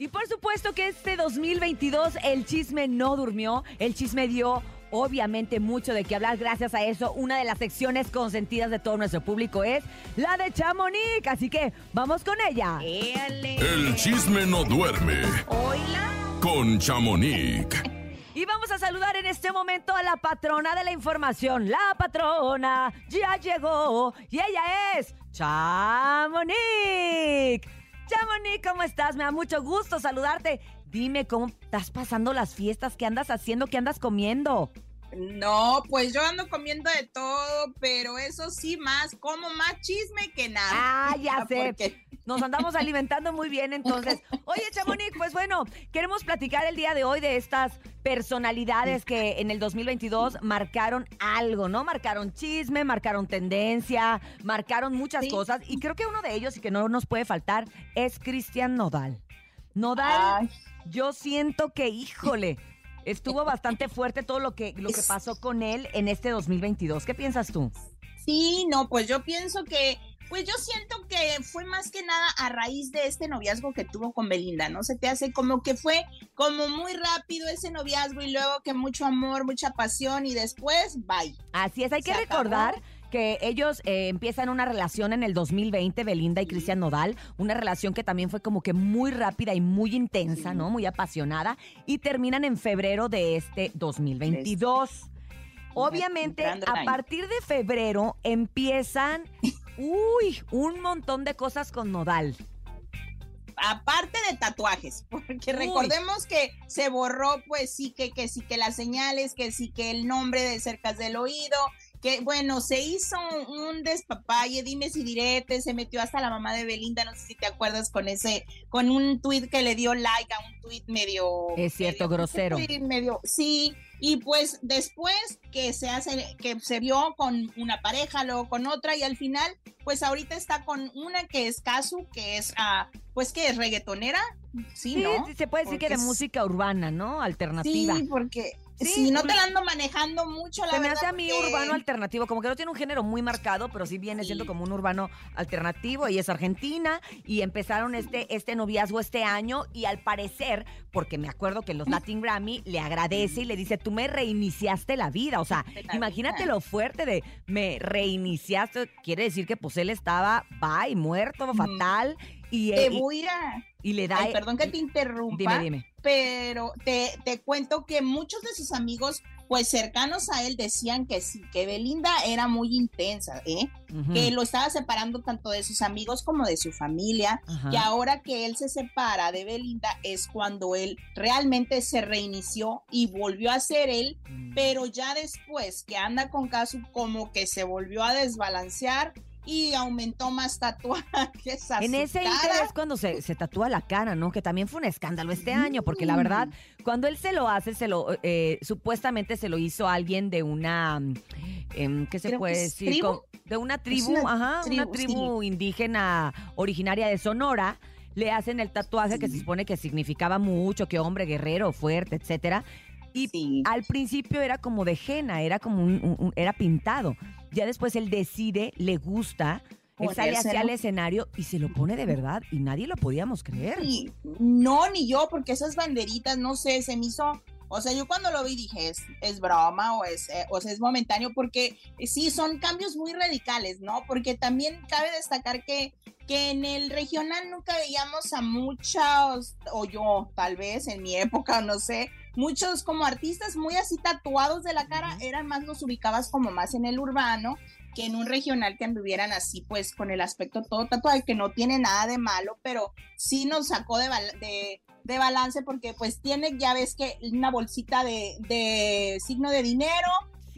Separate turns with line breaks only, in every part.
Y por supuesto que este 2022 el chisme no durmió, el chisme dio obviamente mucho de qué hablar. Gracias a eso, una de las secciones consentidas de todo nuestro público es la de Chamonix. Así que vamos con ella.
El chisme no duerme
Oila.
con Chamonix.
Y vamos a saludar en este momento a la patrona de la información. La patrona ya llegó y ella es Chamonix. Chamonix, ¿cómo estás? Me da mucho gusto saludarte. Dime cómo estás pasando las fiestas, qué andas haciendo, qué andas comiendo.
No, pues yo ando comiendo de todo, pero eso sí, más, como más chisme que nada.
Ah, ya sé.
Porque-
Nos andamos alimentando muy bien entonces. Oye, Chamonix, pues bueno, queremos platicar el día de hoy de estas personalidades que en el 2022 marcaron algo, ¿no? Marcaron chisme, marcaron tendencia, marcaron muchas
Sí.
cosas. Y creo que uno de ellos y que no nos puede faltar es Cristian Nodal. Nodal,
Ay,
yo siento que, híjole, estuvo bastante fuerte todo lo que, lo que pasó con él en este 2022. ¿Qué piensas tú?
sí, no, pues yo pienso que, pues yo siento que fue más que nada a raíz de este noviazgo que tuvo con Belinda, ¿no? Se te hace como que fue como muy rápido ese noviazgo y luego que mucho amor, mucha pasión y después, bye.
Así es, hay que
acabó.
recordar que ellos eh, empiezan una relación en el 2020, Belinda y Cristian Nodal, una relación que también fue como que muy rápida y muy intensa, ¿no? Muy apasionada, y terminan en febrero de este 2022. Obviamente, a partir de febrero empiezan, uy, un montón de cosas con Nodal.
aparte de tatuajes, porque
Uy.
recordemos que se borró, pues sí, que, que sí, que las señales, que sí, que el nombre de cercas del oído, que bueno, se hizo un despapalle, dime si direte, se metió hasta la mamá de Belinda, no sé si te acuerdas con ese, con un tuit que le dio like a un tuit medio...
Es cierto,
medio-
grosero.
Medio, sí, y pues después que se hace, que se vio con una pareja, luego con otra, y al final, pues ahorita está con una que es Kazu, que es, ah, pues que es reggaetonera, sí,
Sí,
¿no?
se puede decir que de
es-
música urbana, ¿no? Alternativa.
Sí, porque
Sí,
sí, no te
ur-
la ando manejando mucho, la
Se me
verdad,
hace a mí
porque-
urbano alternativo, como que no tiene un género muy marcado, pero sí viene siendo como un urbano alternativo. Ella es argentina y empezaron este, este noviazgo este año y al parecer, porque me acuerdo que los Latin Grammy le agradece y le dice, tú me reiniciaste la vida. O sea, imagínate
vida.
lo fuerte de me reiniciaste. Quiere decir que pues él estaba, bye, muerto, fatal. Y,
Te
eh, y-
voy a...
y le da...
Ay, perdón que te interrumpa,
Dime, dime.
pero te, te cuento que muchos de sus amigos, pues cercanos a él, decían que sí, que Belinda era muy intensa, ¿eh? Que lo estaba separando tanto de sus amigos como de su familia.
Ajá.
Y ahora que él se separa de Belinda es cuando él realmente se reinició y volvió a ser él,
Mm.
pero ya después que anda con Casu como que se volvió a desbalancear y aumentó más tatuajes. a
En
su
ese
cara.
es cuando se, se tatúa la cara, ¿no? Que también fue un escándalo este año, porque la verdad, cuando él se lo hace, se lo eh, supuestamente se lo hizo alguien de una, em, ¿qué se
Creo
puede decir?
tribu.
De una tribu,
una
ajá, una
tribu,
indígena originaria de Sonora. Le hacen el tatuaje que se supone que significaba mucho, que hombre guerrero, fuerte, etcétera. Y
Sí.
al principio era como de henna, era como un, un- un- era pintado. Ya después él decide, le gusta, él sale hacia el escenario y se lo pone de verdad y nadie lo podíamos creer.
Y no, ni yo, porque esas banderitas, no sé, se me hizo. O sea, yo cuando lo vi dije, es, es broma o es, eh, o sea, es momentáneo, porque eh, sí, son cambios muy radicales, ¿no? Porque también cabe destacar que, que en el regional nunca veíamos a muchos, o yo tal vez en mi época, no sé, muchos como artistas muy así tatuados de la cara, eran más, los ubicabas como más en el urbano que en un regional que anduvieran así, pues con el aspecto todo tatuado, que no tiene nada de malo, pero sí nos sacó de, de, de balance porque pues tiene, ya ves que una bolsita de, de signo de dinero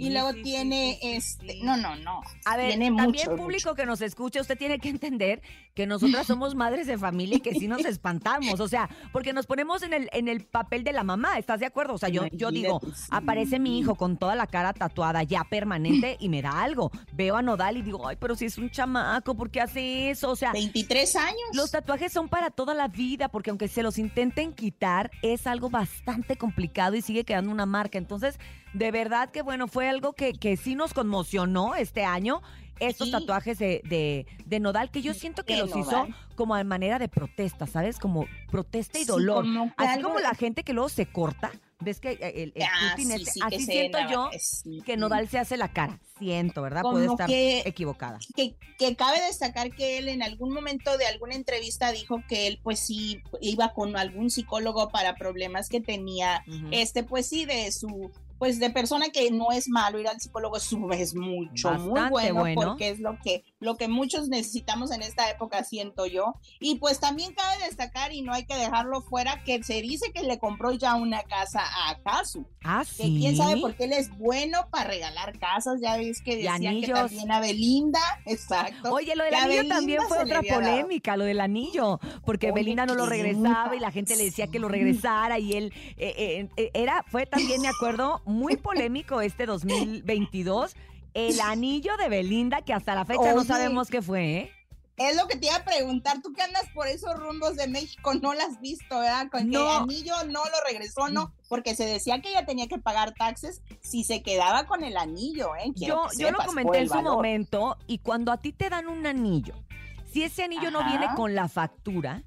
y
Sí,
luego
sí,
tiene
sí,
este,
sí.
no, no, no.
A ver,
tiene
también
mucho,
público que nos escucha, usted tiene que entender que nosotras somos madres de familia y que sí nos espantamos, o sea, porque nos ponemos en el, en el papel de la mamá, ¿estás de acuerdo? O sea, yo, yo digo, aparece mi hijo con toda la cara tatuada ya permanente y me da algo. Veo a Nodal y digo, ay, pero si es un chamaco, ¿por qué hace eso? O sea,
23 años.
los tatuajes son para toda la vida, porque aunque se los intenten quitar, es algo bastante complicado y sigue quedando una marca. Entonces, de verdad que bueno, fue algo que, que sí nos conmocionó este año. Estos
Sí.
tatuajes de, de, de Nodal, que yo siento que
De
los hizo como a manera de protesta, ¿sabes? Como protesta y
Sí,
dolor.
como
Así como
de-
la gente que luego se corta, ¿ves que el, el
Ah, sí,
este- así siento yo
sí.
que Nodal se hace la cara. Siento, ¿verdad? Puede estar
que-
equivocada.
que, que cabe destacar que él en algún momento de alguna entrevista dijo que él pues sí iba con algún psicólogo para problemas que tenía este pues sí de su pues de persona que no es malo ir al psicólogo es, mucho muy
Bastante
bueno,
bueno.
porque es lo que lo que muchos necesitamos en esta época siento yo. Y pues también cabe destacar y no hay que dejarlo fuera que se dice que le compró ya una casa a Casu
Ah,
que quién sabe por qué él es bueno para regalar casas ya ves que
Y
decían que también a Belinda exacto.
Oye, lo del anillo
Belinda
también fue otra polémica, lo del anillo, porque
Oye,
Belinda no lo regresaba y la gente le decía que lo regresara y él eh, eh, eh, era, fue también, me acuerdo, muy polémico este 2022, el anillo de Belinda, que hasta la fecha no sabemos qué fue, ¿eh?
Es lo que te iba a preguntar, tú que andas por esos rumbos de México, no las has visto, ¿verdad? Con que
No.
anillo no lo regresó, no, porque se decía que ella tenía que pagar taxes si se quedaba con el anillo, ¿eh? Quiero
Yo, yo lo
sepas,
comenté
el
en su
valor.
momento y cuando a ti te dan un anillo, si ese anillo no viene con la factura,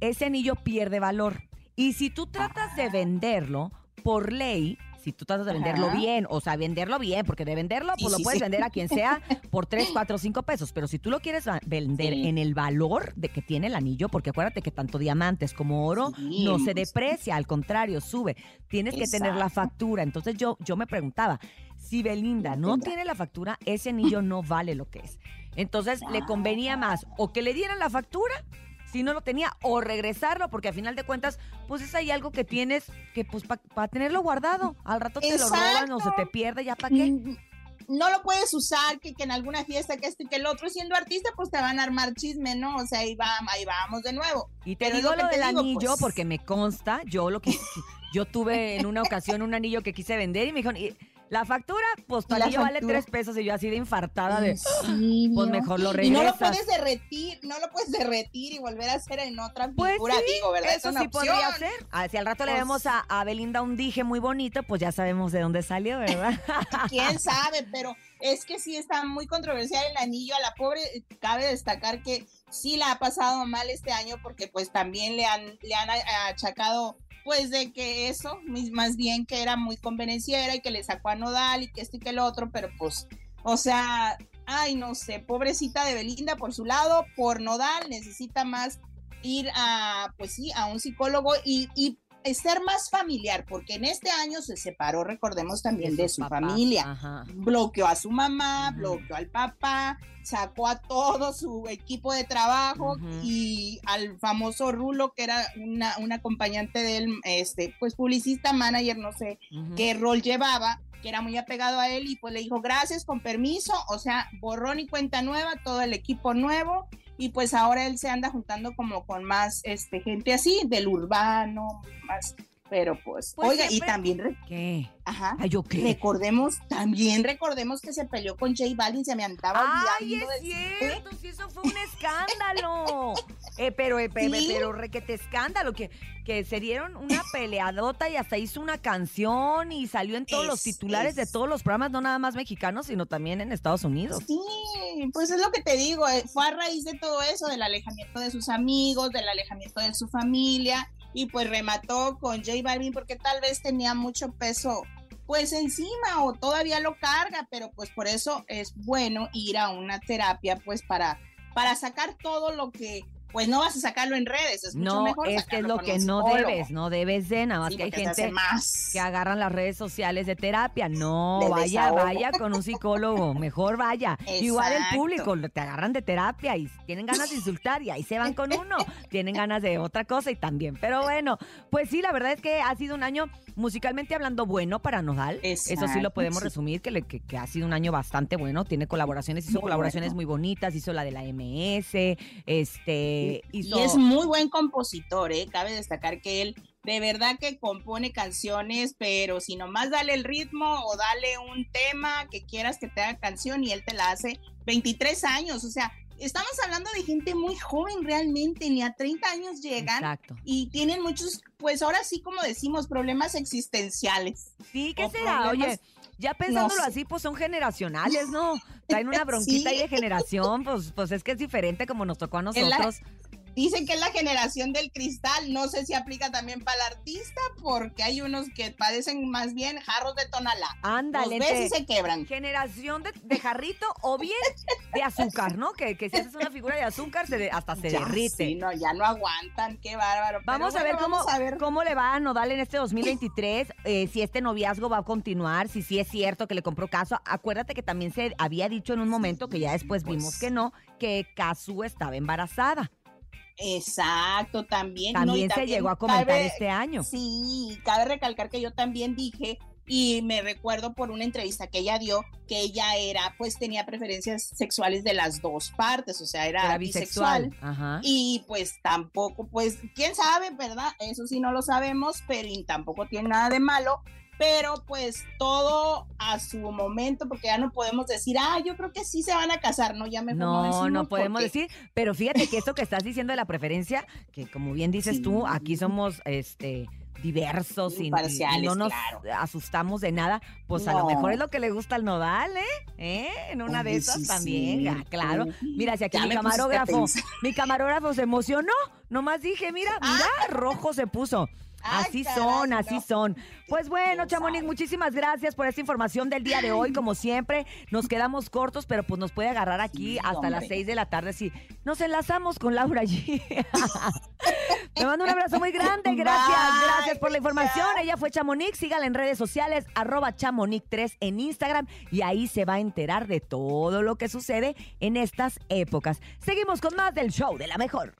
ese anillo pierde valor. Y si tú tratas de venderlo por ley, si tú tratas de venderlo
Ajá.
bien, o sea, venderlo bien, porque de venderlo,
Sí,
pues lo puedes
sí.
vender a quien sea por 3, 4, 5 pesos. Pero si tú lo quieres vender en el valor de que tiene el anillo, porque acuérdate que tanto diamantes como oro no se deprecia, al contrario, sube. Tienes que tener la factura. Entonces yo, yo me preguntaba, si Belinda no tiene la factura, ese anillo no vale lo que es. Entonces le convenía más o que le dieran la factura si no lo tenía o regresarlo porque al final de cuentas pues es ahí algo que tienes que pues para tenerlo guardado al rato te lo roban o se te pierde ya para qué
Mm, No lo puedes usar, que, que en alguna fiesta, que esto y que el otro, siendo artista, pues te van a armar chisme, ¿no? O sea, ahí, va, ahí vamos de nuevo.
y te
pero
digo
lo
del
digo,
anillo
pues.
porque me consta yo lo que yo tuve en una ocasión un anillo que quise vender y me dijeron "Y la factura pues tu
¿Y la
anillo vale tres pesos y yo así de infartada de
¿En serio?
pues mejor lo
Y no lo
regresas
puedes derretir, no lo puedes derretir y volver a hacer en otra
Pues
figura,
sí,
digo, ¿verdad? Es
Eso
una
sí
opción.
podría ser. Ah, si al rato le
Pues-
vemos a, a Belinda un dije muy bonito, pues ya sabemos de dónde salió, ¿verdad?
quién sabe, pero es que sí está muy controversial el anillo. A la pobre, cabe destacar que sí la ha pasado mal este año porque pues también le han, le han achacado pues de que eso, más bien que era muy convenenciera y que le sacó a Nodal y que esto y que el otro, pero pues, o sea, ay, no sé, pobrecita de Belinda por su lado, por Nodal necesita más ir a, pues sí, a un psicólogo y, y ser más familiar, porque en este año se separó, recordemos también, de, su familia.
Ajá.
bloqueó a su mamá, bloqueó al papá, sacó a todo su equipo de trabajo y al famoso Rulo, que era una, un acompañante de él, este, pues publicista, manager, no sé qué rol llevaba, que era muy apegado a él y pues le dijo gracias, con permiso, o sea, borrón y cuenta nueva, todo el equipo nuevo y pues ahora él se anda juntando como con más este gente así, del urbano, más, pero pues,
Pues
oiga,
siempre-
y también, re-
¿Qué?
ajá,
Ay, ¿yo qué?
Recordemos, también recordemos que se peleó con J Balvin, se me andaba
Ay,
olvidando.
es cierto, sí, eso fue un escándalo. Eh, pero, eh,
Sí.
pero requete escándalo, que, que se dieron una peleadota y hasta hizo una canción y salió en todos los
Es-
titulares de todos los programas, no nada más mexicanos, sino también en Estados Unidos.
Sí, pues es lo que te digo, eh, fue a raíz de todo eso, del alejamiento de sus amigos, del alejamiento de su familia, y pues remató con J Balvin porque tal vez tenía mucho peso pues encima o todavía lo carga, pero pues por eso es bueno ir a una terapia pues para, para sacar todo lo que pues no vas a sacarlo en redes, es mucho
No,
mejor
es que es lo que no debes, no debes de, nada más
Sí,
que hay gente
más.
que agarran las redes sociales de terapia. No,
De
vaya,
desahogo.
vaya con un psicólogo, mejor vaya. Igual el público, te agarran de terapia y tienen ganas de insultar y ahí se van con uno. Tienen ganas de otra cosa y también. Pero bueno, pues sí, la verdad es que ha sido un año musicalmente hablando bueno para Nodal. Eso sí lo podemos resumir, que, le- que, que ha sido un año bastante bueno. Tiene colaboraciones, hizo
Muy
colaboraciones
bueno.
muy bonitas, hizo la de la MS, este, hizo...
Y es muy buen compositor, ¿eh? Cabe destacar que él de verdad que compone canciones, pero si nomás dale el ritmo o dale un tema que quieras que te haga canción y él te la hace 23 años, o sea, estamos hablando de gente muy joven realmente, ni a 30 años llegan.
Exacto.
Y tienen muchos, pues ahora sí, como decimos, problemas existenciales.
Sí, ¿qué será? Oye, ya pensándolo
sé.
así, pues son generacionales, ¿no? Traen una bronquita
Sí.
ahí de generación, pues, pues es que es diferente como nos tocó a nosotros.
Dicen que es la generación del cristal, no sé si aplica también para el artista, porque hay unos que padecen más bien jarros de tonalá.
Ándale,
Los ves y se quebran.
generación de, de jarrito o bien de azúcar, ¿no? Que, que si haces una figura de azúcar se de- hasta se
Ya,
derrite.
sí, no, ya no aguantan, qué bárbaro.
Vamos a ver cómo,
vamos a ver.
cómo le va a Nodal en este 2023, eh, si este noviazgo va a continuar, si sí es cierto que le compró caso. Acuérdate que también se había dicho en un momento, que ya después vimos
Pues.
que no, que Kazu estaba embarazada.
Exacto, también. ¿no? Y
También se llegó a comentar
cabe-
este año.
Sí, cabe recalcar que yo también dije y me recuerdo por una entrevista que ella dio que ella era, pues tenía preferencias sexuales de las dos partes, o sea, era,
Era
bisexual.
bisexual. Ajá.
Y pues tampoco, pues, quién sabe, ¿verdad? Eso sí no lo sabemos, pero tampoco tiene nada de malo. Pero pues todo a su momento, porque ya no podemos decir, ah, yo creo que sí se van a casar, ¿no? Ya mejor no,
No, podemos
porque-
decir, pero fíjate que esto que estás diciendo de la preferencia, que como bien dices tú, aquí somos este diversos y, no nos
claro.
asustamos de nada, pues a lo mejor es lo que le gusta al nodal, ¿eh? ¿Eh? En una de esas
sí,
también,
sí.
ah, claro. Mira, si aquí
ya
mi
me
camarógrafo, mi camarógrafo se emocionó, nomás dije, mira, mira, rojo se puso. Así son, así
no.
son. Pues bueno,
¿Quién
Chamonix, muchísimas gracias por esta información del día de hoy. Como siempre, nos quedamos cortos, pero pues nos puede agarrar aquí
Sí,
hasta las
hombre.
6 de la tarde si nos enlazamos con Laura allí. Te mando un abrazo muy grande. Gracias,
Bye,
gracias por la información. Ella fue Chamonix. Sígala en redes sociales, arroba Chamonix3 en Instagram y ahí se va a enterar de todo lo que sucede en estas épocas. Seguimos con más del show de la mejor.